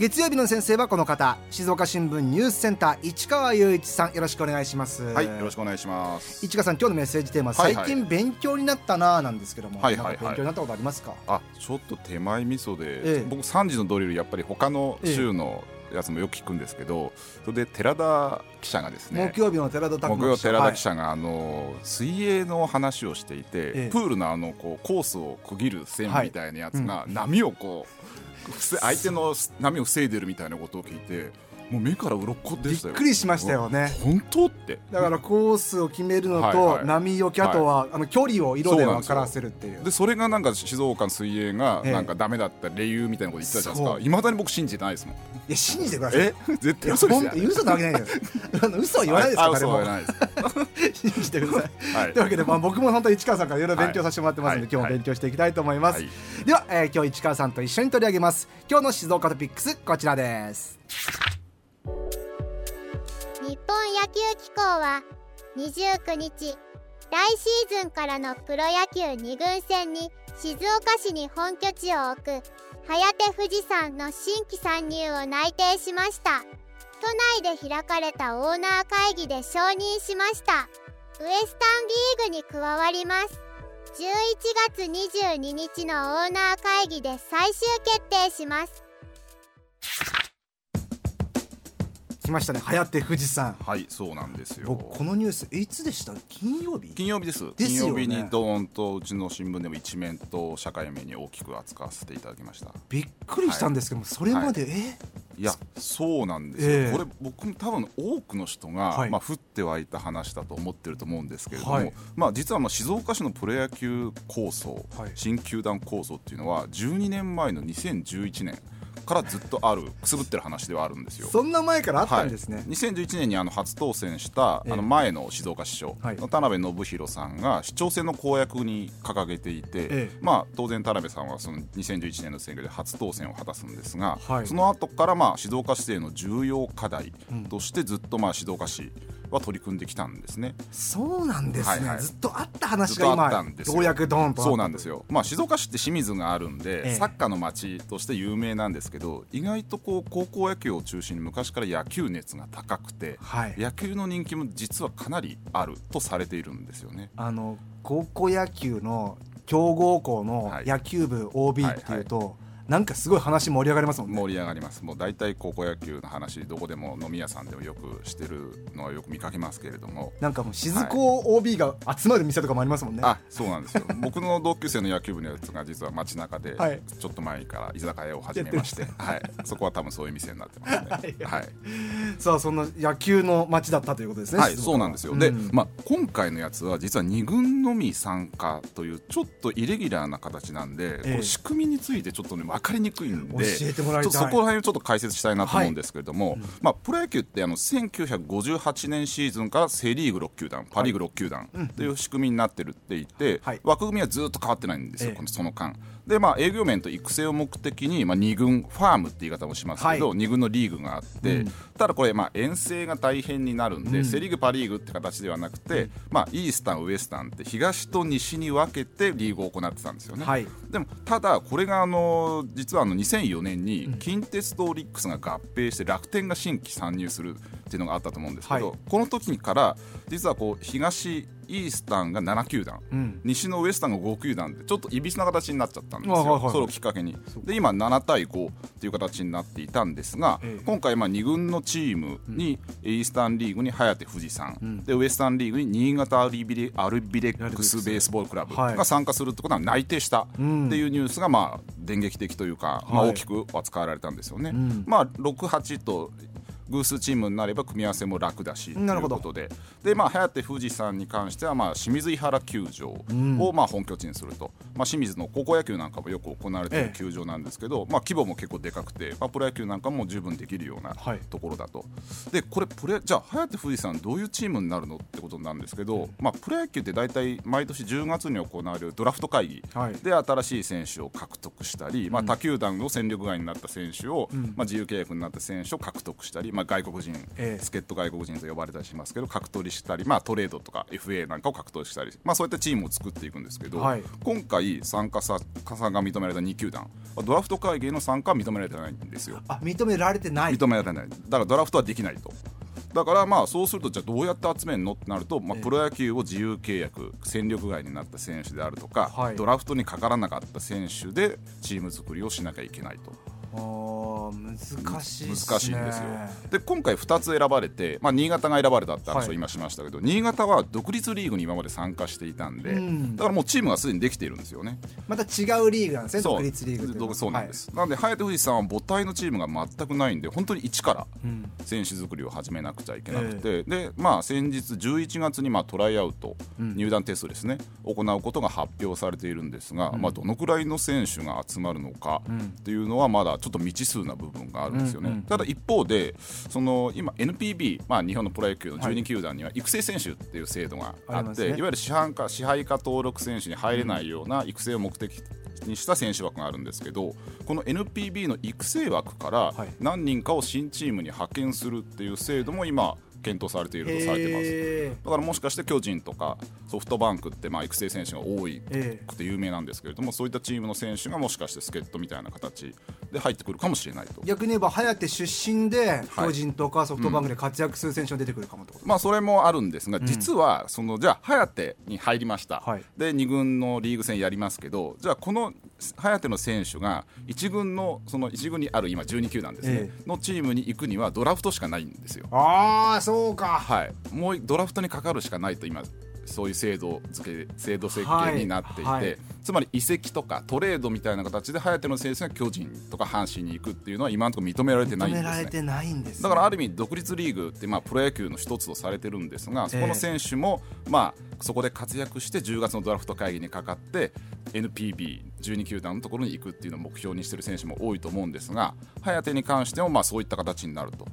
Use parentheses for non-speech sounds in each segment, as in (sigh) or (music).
月曜日の先生はこの方。静岡新聞ニュースセンター市川雄一さん。よろしくお願いします。はいよろしくお願いします。市川さん今日のメッセージテーマ、はいはい、最近勉強になったななんですけども、はいはいはい、勉強になったことありますか？あちょっと手前味噌で、ええ、僕3時のドリルやっぱり他の州の、やつもよく聞くんですけどそれで寺田記者がですね木曜日の寺田木曜寺田記者があの、水泳の話をしていて、プールのあのこうコースを区切る線みたいなやつが、波をこう相手の波を防いでるみたいなことを聞いてもう目から鱗でしたよ。びっくりしましたよね。本当って。だからコースを決めるのと、波よけあとは、あの距離を色で分からせるっていう。でそれがなんか静岡の水泳がなんかダメだった理由みたいなこと言ってたじゃないですか。いまだに僕信じてないですもん。いや信じてください。え？絶対嘘ですよ。嘘なわけないです嘘は言わないですから誰も。(laughs) 信じてください、はい、というわけで、まあ、僕も本当に市川さんからいろいろ勉強させてもらってますので、今日も勉強していきたいと思います、では、えー、今日市川さんと一緒に取り上げます。今日の静岡トピックスこちらです日本野球機構は29日来シーズンからのプロ野球2軍戦に静岡市に本拠地を置く颯富士山の新規参入を内定しました。都内で開かれたオーナー会議で承認しました。ウエスタンリーグに加わります。11月22日のオーナー会議で最終決定します。来ましたね。颯富士山はいそうなんですよ。僕このニュースいつでした？金曜日？金曜日です、ね、金曜日にドーンとうちの新聞でも一面と社会面に大きく扱わせていただきました。びっくりしたんですけども、はい、それまで、はい、えいやそうなんですよ、えー、これ僕多分多くの人が、はい、まあ、降って湧いた話だと思ってると思うんですけれども、はい、まあ、実はまあ静岡市のプロ野球構想、はい、新球団構想っていうのは12年前の2011年からずっとあるくすぶってる話ではあるんですよ。そんな前からあったんですね、はい、2011年にあの初当選したあの前の静岡市長の田辺信弘さんが市長選の公約に掲げていて、まあ、当然田辺さんはその2011年の選挙で初当選を果たすんですが、はい、その後からまあ静岡市政の重要課題としてずっとまあ静岡市は取り組んできたんですね。そうなんですね、はいはい、ずっとあった話が今よ。うやくドンとそうなんですよ、まあ、静岡市って清水があるんで、ええ、サッカーの街として有名なんですけど意外とこう高校野球を中心に昔から野球熱が高くて、はい、野球の人気も実はかなりあるとされているんですよね。あの高校野球の強豪校の野球部 OB っていうと、はいはいはいなんかすごい話盛り上がりますもんね。盛り上がります。もう大体高校野球の話どこでも飲み屋さんでもよくしてるのはよく見かけますけれども。なんかもう静子 OB が集まる店とかもありますもんね、はい、あそうなんですよ。僕の同級生の野球部のやつが実は街中でちょっと前から居酒屋を始めまして、はい、そこは多分そういう店になってますね。(laughs) はい、さあそんな野球の街だったということですねはい。そうなんですよ、うん、で、まあ、今回のやつは実は2軍のみ参加というちょっとイレギュラーな形なんで、ええ、仕組みについてちょっとね分かりにくいんでそこら辺をちょっと解説したいなと思うんですけれども、はい。まあ、プロ野球ってあの1958年シーズンからセ・リーグ6球団パ・リーグ6球団という仕組みになってるって言って、はい、枠組みはずっと変わってないんですよ、ええ、その間。でまあ、営業面と育成を目的に、まあ、2軍ファームって言い方もしますけど、はい、2軍のリーグがあって、うん、ただこれ、まあ、遠征が大変になるんで、うん、セ・リーグ、パ・リーグって形ではなくて、うん、まあ、イースタン、ウエスタンって東と西に分けてリーグを行ってたんですよね。はい、でもただ、これがあの実はあの2004年に近鉄とオリックスが合併して楽天が新規参入するっていうのがあったと思うんですけど、はい、この時から実はこう東イースタンが7球団、うん、西のウエスタンが5球団でちょっといびつな形になっちゃったんですよ、はいはいはい、それをきっかけに。で今7対5っていう形になっていたんですが、ええ、今回まあ2軍のチームに、うん、イースタンリーグに颯富士山、うん、でウエスタンリーグに新潟アルビレアルビレックスベースボールクラブが参加するってことは内定したっていうニュースがまあ電撃的というか、まあ、大きく扱われたんですよね。まあ、68と偶数チームになれば組み合わせも楽だしということで。で、まあ、颯富士山に関しては、まあ、清水井原球場を、まあ、本拠地にすると、まあ、清水の高校野球なんかもよく行われている球場なんですけど、まあ、規模も結構でかくて、まあ、プロ野球なんかも十分できるようなところだと、でこれプレじゃあ颯富士山どういうチームになるのってことなんですけど、まあ、プロ野球って大体毎年10月に行われるドラフト会議。で新しい選手を獲得したり、まあ、他球団の戦力外になった選手を、まあ、自由契約になった選手を獲得したり、まあ、外国人、助っ人外国人と呼ばれたりしますけど獲得したり、まあ、トレードとか FA なんかを獲得したり、まあ、そういったチームを作っていくんですけど、はい、今回参加さ加算が認められた2球団ドラフト会議への参加は認められてないんですよ。あ認められてない。認められてない。だからドラフトはできないと。だからまあそうするとじゃあどうやって集めるのってなると、まあ、プロ野球を自由契約戦力外になった選手であるとか、はい、ドラフトにかからなかった選手でチーム作りをしなきゃいけないと。難しい、ね、難しいんですよ。で今回2つ選ばれて、まあ、新潟が選ばれたって話を今しましたけど、はい、新潟は独立リーグに今まで参加していたんで、うん、だからもうチームがすでにできているんですよね。また違うリーグなんですね独立リーグそうなんです、はい、なので颯富士さんは母体のチームが全くないんで本当に一から選手作りを始めなくちゃいけなくて、うん、でまあ先日11月にまあトライアウト、うん、入団テストですね行うことが発表されているんですが、まあ、どのくらいの選手が集まるのかっていうのはまだちょっと未知数な部分があるんですよね、うんうん、ただ一方でその今 NPB、まあ、日本のプロ野球の12球団には育成選手っていう制度があって、はい。ね、いわゆる市販か支配下登録選手に入れないような育成を目的にした選手枠があるんですけどこの NPB の育成枠から何人かを新チームに派遣するっていう制度も今検討されているとされてます。だからもしかして巨人とかソフトバンクってまあ育成選手が多いくて有名なんですけれどもそういったチームの選手がもしかして助っ人みたいな形で入ってくるかもしれないと。逆に言えば颯出身で巨人とかソフトバンクで活躍する選手が出てくるかもってこと、うん、まあそれもあるんですが、実はそのじゃあ颯に入りました、はい、で2軍のリーグ戦やりますけどじゃあこの颯の選手が1軍のその1軍にある今12球団ですね、ええ、のチームに行くにはドラフトしかないんですよ。ああそうか。はい。もうドラフトにかかるしかないと今そういう制度付け制度設計になっていて、はい。はい、つまり移籍とかトレードみたいな形で颯の選手が巨人とか阪神に行くっていうのは今のところ認められてないんです、ね、認められてないんです、ね、だからある意味独立リーグってまあプロ野球の一つとされてるんですがそこの選手もまあそこで活躍して10月のドラフト会議にかかって NPB12 球団のところに行くっていうのを目標にしている選手も多いと思うんですが颯に関してもまあそういった形になると。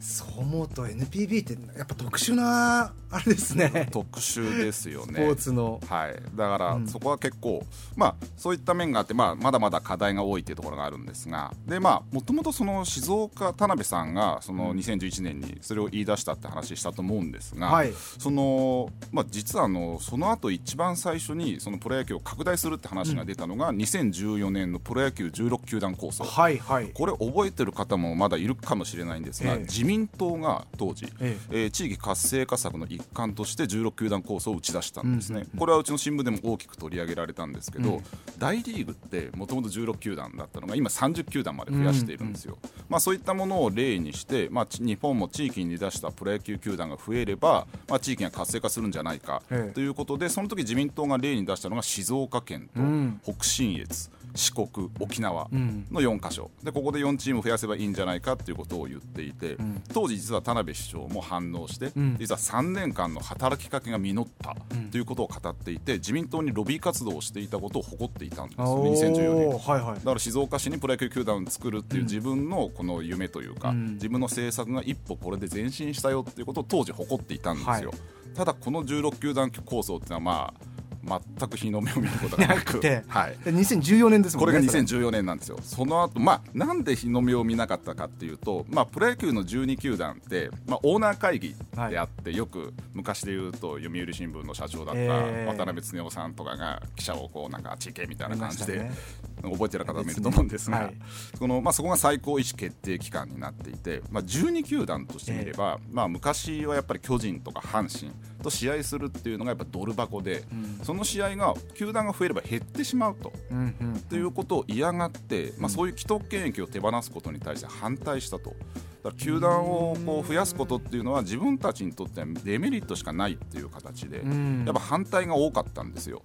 そう思うと NPB ってやっぱ特殊なあれですね。(laughs) 特殊ですよね。スポーツの。はい。だからそこは結構、うん、まあそういった面があって、まあ、まだまだ課題が多いっていうところがあるんですがでまあもともとその静岡田辺さんがその2011年にそれを言い出したって話したと思うんですが、はい、そのまあ実はあのその後一番最初にそのプロ野球を拡大するって話が出たのが、うん、2014年のプロ野球16球団構想、はいはい、これ覚えてる方もまだいるかもしれないんですが、えー、自民党が当時、ええ。えー、地域活性化策の一環として16球団構想を打ち出したんですね、うん、これはうちの新聞でも大きく取り上げられたんですけど、うん、大リーグってもともと16球団だったのが今30球団まで増やしているんですよ、うん、まあ、そういったものを例にして、まあ、日本も地域に出したプロ野球球団が増えれば、まあ、地域が活性化するんじゃないかということでその時自民党が例に出したのが静岡県と北信越、四国沖縄の4か所、でここで4チーム増やせばいいんじゃないかということを言っていて、当時実は田辺市長も反応して、実は3年間の働きかけが実ったということを語っていて自民党にロビー活動をしていたことを誇っていたんです。よ2014年、はいはい、だから静岡市にプロ野球球団を作るっていう自分のこの夢というか、自分の政策が一歩これで前進したよっていうことを当時誇っていたんですよ、はい、ただこの16球団構想っていうのはまあ全く日の目を見ることがなく。て、はい、2014年ですもんねこれが2014年なんですよ。その後まあなんで日の目を見なかったかっていうと、まあ、プロ野球の12球団って、まあ、オーナー会議であって、はい、よく昔で言うと読売新聞の社長だった渡辺恒夫さんとかが記者をこうなんかあっち行けみたいな感じで、ね、覚えてる方もいると思うんですが、はい、そのまあ、そこが最高意思決定機関になっていて、まあ、12球団としてみれば、まあ、昔はやっぱり巨人とか阪神と試合するっていうのがやっぱドル箱で、うん、その試合が球団が増えれば減ってしまうと、うんうん、ということを嫌がって、まあ、そういう既得権益を手放すことに対して反対したと。だから球団をこう増やすことっていうのは自分たちにとってはデメリットしかないっていう形でやっぱ反対が多かったんですよ。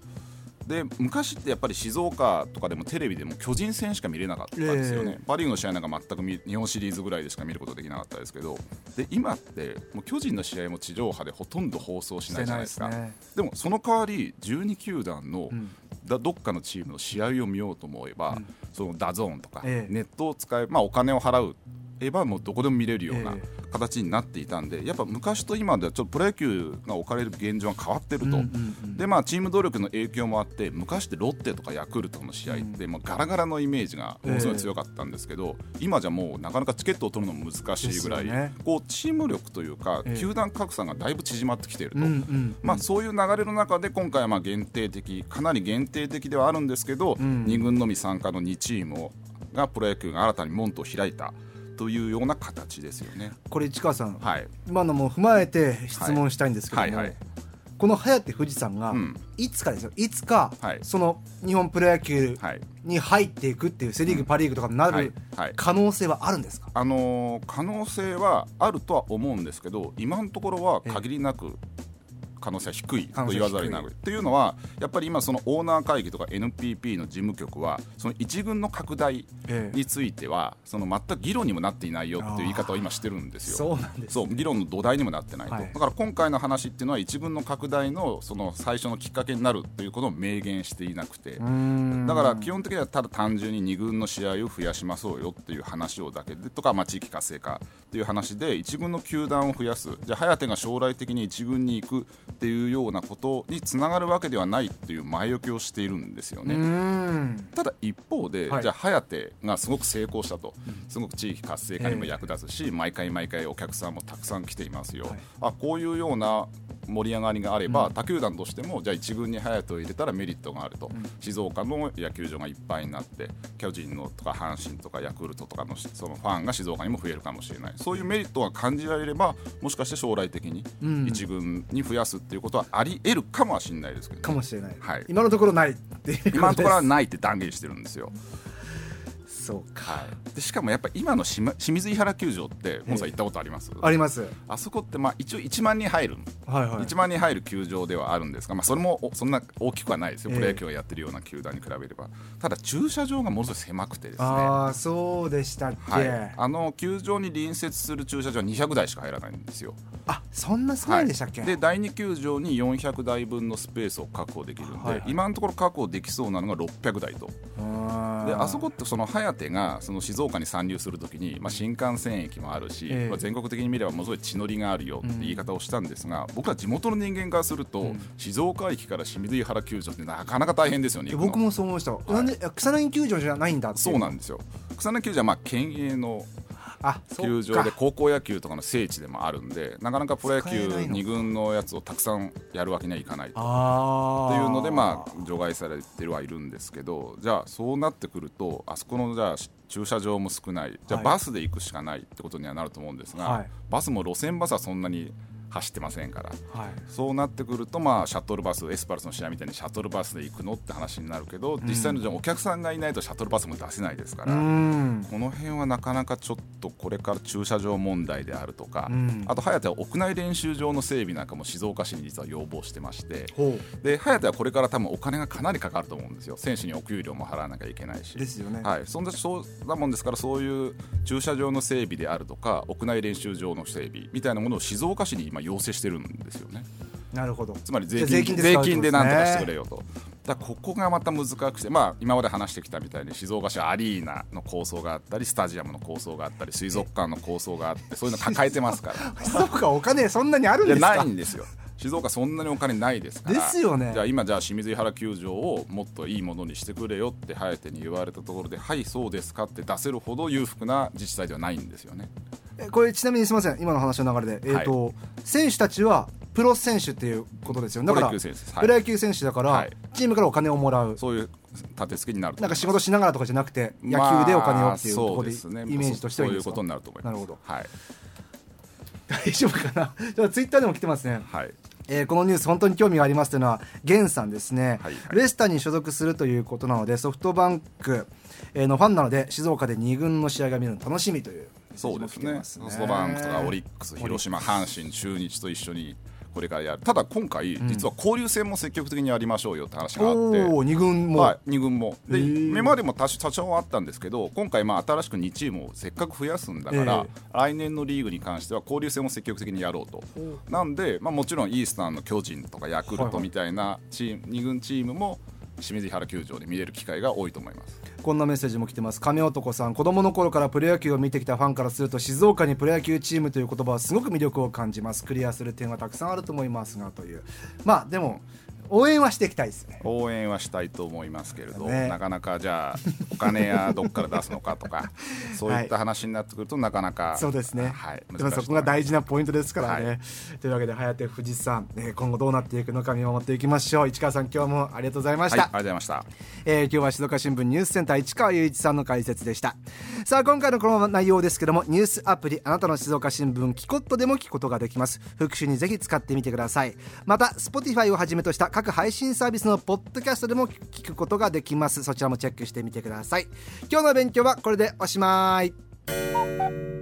で昔ってやっぱり静岡とかでもテレビでも巨人戦しか見れなかったんですよね、えー、パ・リーグの試合なんか全く日本シリーズぐらいでしか見ることできなかったですけど。で今ってもう巨人の試合も地上波でほとんど放送しないじゃないですか。で、ね,、もその代わり12球団の、うん。だどっかのチームの試合を見ようと思えば、うん、そのダゾーンとか、ネットを使えば、まあ、お金を払えばもうどこでも見れるような形になっていたんでやっぱ昔と今ではちょっとプロ野球が置かれる現状が変わってると、うんうんうん、でまあチーム努力の影響もあって昔ってロッテとかヤクルトの試合って、もうガラガラのイメージがものすごい強かったんですけど、えー、今じゃもうなかなかチケットを取るのも難しいぐらい、ね、こうチーム力というか、えー、球団格差がだいぶ縮まってきていると、うんうんうん、まあ、そういう流れの中で今回はまあ限定的かなり限定的ではあるんですけど、うん、2軍のみ参加の2チームがプロ野球が新たに門戸を開いた。というような形ですよね。これ市川さん、はい、今のも踏まえて質問したいんですけども、はい。はいはい、この颯富士山が、いつかですよ？いつか、その日本プロ野球に入っていくっていうセ・リーグ、パ・リーグとかになる可能性はあるんですか、あのー、可能性はあるとは思うんですけど今のところは限りなく可能性は低いと言わざるを得ないっていうのはやっぱり今そのオーナー会議とか NPP の事務局はその一軍の拡大についてはその全く議論にもなっていないよっていう言い方を今してるんですよ。そうなんです、そう議論の土台にもなってないと、はい、だから今回の話っていうのは一軍の拡大のその最初のきっかけになるということを明言していなくて。だから基本的にはただ単純に2軍の試合を増やしましょうよっていう話をだけでとか、まあ、地域活性化っていう話で一軍の球団を増やす。じゃあ颯が将来的に一軍に行くっていうようなことにつながるわけではないっていう前置きをしているんですよね。ただ一方で、はい、じゃあ颯がすごく成功したと、すごく地域活性化にも役立つし、えー、毎回毎回お客さんもたくさん来ていますよ。はい、あこういうような盛り上がりがあれば、うん、他球団としてもじゃあ1軍に隼人を入れたらメリットがあると、うん、静岡の野球場がいっぱいになって巨人のとか阪神とかヤクルトとかのそのファンが静岡にも増えるかもしれない。そういうメリットが感じられればもしかして将来的に1軍に増やすっていうことはあり得るかもしれないですけど、ね、かもしれない、はい、今のところないって今のところはないって断言してるんですよ。そうか、はい、でしかもやっぱ今の清水井原球場って本さん行ったことあります、あります。あそこってまあ一応1万人入る、はいはい、1万人入る球場ではあるんですが、まあ、それもそんな大きくはないですよ、プロ野球をやってるような球団に比べれば。ただ駐車場がものすごい狭くてですね。ああそうでしたっけ、はい、あの球場に隣接する駐車場は200台しか入らないんですよ。あそんな少ないでしたっけ、はい、で第2球場に400台分のスペースを確保できるんで、はいはい、今のところ確保できそうなのが600台と。であそこってその颯がその静岡に参入するときに、まあ、新幹線駅もあるし、えー、まあ、全国的に見ればものすごい地のりがあるよって言い方をしたんですが、うん、僕は地元の人間からすると、うん、静岡駅から清水井原球場ってなかなか大変ですよね僕もそう思いました、はい、なんで草薙球場じゃないんだそうなんですよ。草薙球場はまあ県営の球場で高校野球とかの聖地でもあるんでなかなかプロ野球2軍のやつをたくさんやるわけにはいかないと。っていうのでまあ除外されてはいるんですけどじゃあそうなってくるとあそこのじゃあ駐車場も少ない。じゃあバスで行くしかないってことにはなると思うんですが、はい、バスも路線バスはそんなに走ってませんから、はい、そうなってくると、まあ、シャトルバスエスパルスの試合みたいにシャトルバスで行くのって話になるけど、うん、実際のじゃお客さんがいないとシャトルバスも出せないですから、この辺はなかなかちょっとこれから駐車場問題であるとか、うん、あと颯は屋内練習場の整備なんかも静岡市に実は要望してましてで颯はこれから多分お金がかなりかかると思うんですよ。選手にお給料も払わなきゃいけないし。ですよね、はい、そんなそうだもんですからそういう駐車場の整備であるとか屋内練習場の整備みたいなものを静岡市に今要請してるんですよね。なるほど。つまり税金税金でなんとかしてくれよと。だここがまた難しくて、まあ、今まで話してきたみたいに静岡市アリーナの構想があったりスタジアムの構想があったり水族館の構想があってそういうの抱えてますから。(laughs) 静岡お金そんなにあるんですか？ないんですよ静岡そんなにお金ないですから。ですよね。じゃあ今じゃあ清水原球場をもっといいものにしてくれよって颯に言われたところではいそうですかって出せるほど裕福な自治体ではないんですよね。これちなみにすみません。今の話の流れで、えーと、はい、選手たちはプロ選手っていうことですよだからプロ野球選手だから、はい、チームからお金をもらう。そういう立て付けになるなんか仕事しながらとかじゃなくて野球でお金をっていうところで、まあね、イメージとしてはいいですか？そういうことになると思います。なるほど、はい、(laughs) 大丈夫かな？(laughs) じゃあツイッターでも来てますね。はいえー、このニュース本当に興味がありますというのは源さんですね、はい。はい、レスターに所属するということなのでソフトバンクのファンなので静岡で2軍の試合が見るの楽しみというそうですね。ソフトバンクとかオリックス広島阪神中日と一緒にこれからやる。ただ今回、実は交流戦も積極的にやりましょうよって話があって。お2軍も、はい、2軍も。で今までも多少あったんですけど今回まあ新しく2チームをせっかく増やすんだから、来年のリーグに関しては交流戦も積極的にやろうと。なんで、まあ、もちろんイースタンの巨人とかヤクルトみたいなチーム、はいはい、2軍チームも清水原球場で見れる機会が多いと思います。こんなメッセージも来てます。亀男さん子供の頃からプロ野球を見てきたファンからすると静岡にプロ野球チームという言葉はすごく魅力を感じます。クリアする点はたくさんあると思いますがという。まあでも応援はしていきたいですね。応援はしたいと思いますけれど、ね、なかなかじゃあお金やどっから出すのかとか (laughs) そういった話になってくるとなかなかそうですね、はい、でもそこが大事なポイントですからね、はい、というわけで早手富士山、ね、今後どうなっていくのか見守っていきましょう。市川さん今日もありがとうございました、はい、ありがとうございました、えー、今日は静岡新聞ニュースセンター市川雄一さんの解説でした。さあ今回のこの内容ですけどもニュースアプリあなたの静岡新聞キコットでも聞くことができます。復習にぜひ使ってみてください。また Spotify をはじめとした各配信サービスのポッドキャストでも聞くことができます。そちらもチェックしてみてください。今日の勉強はこれでおしまい。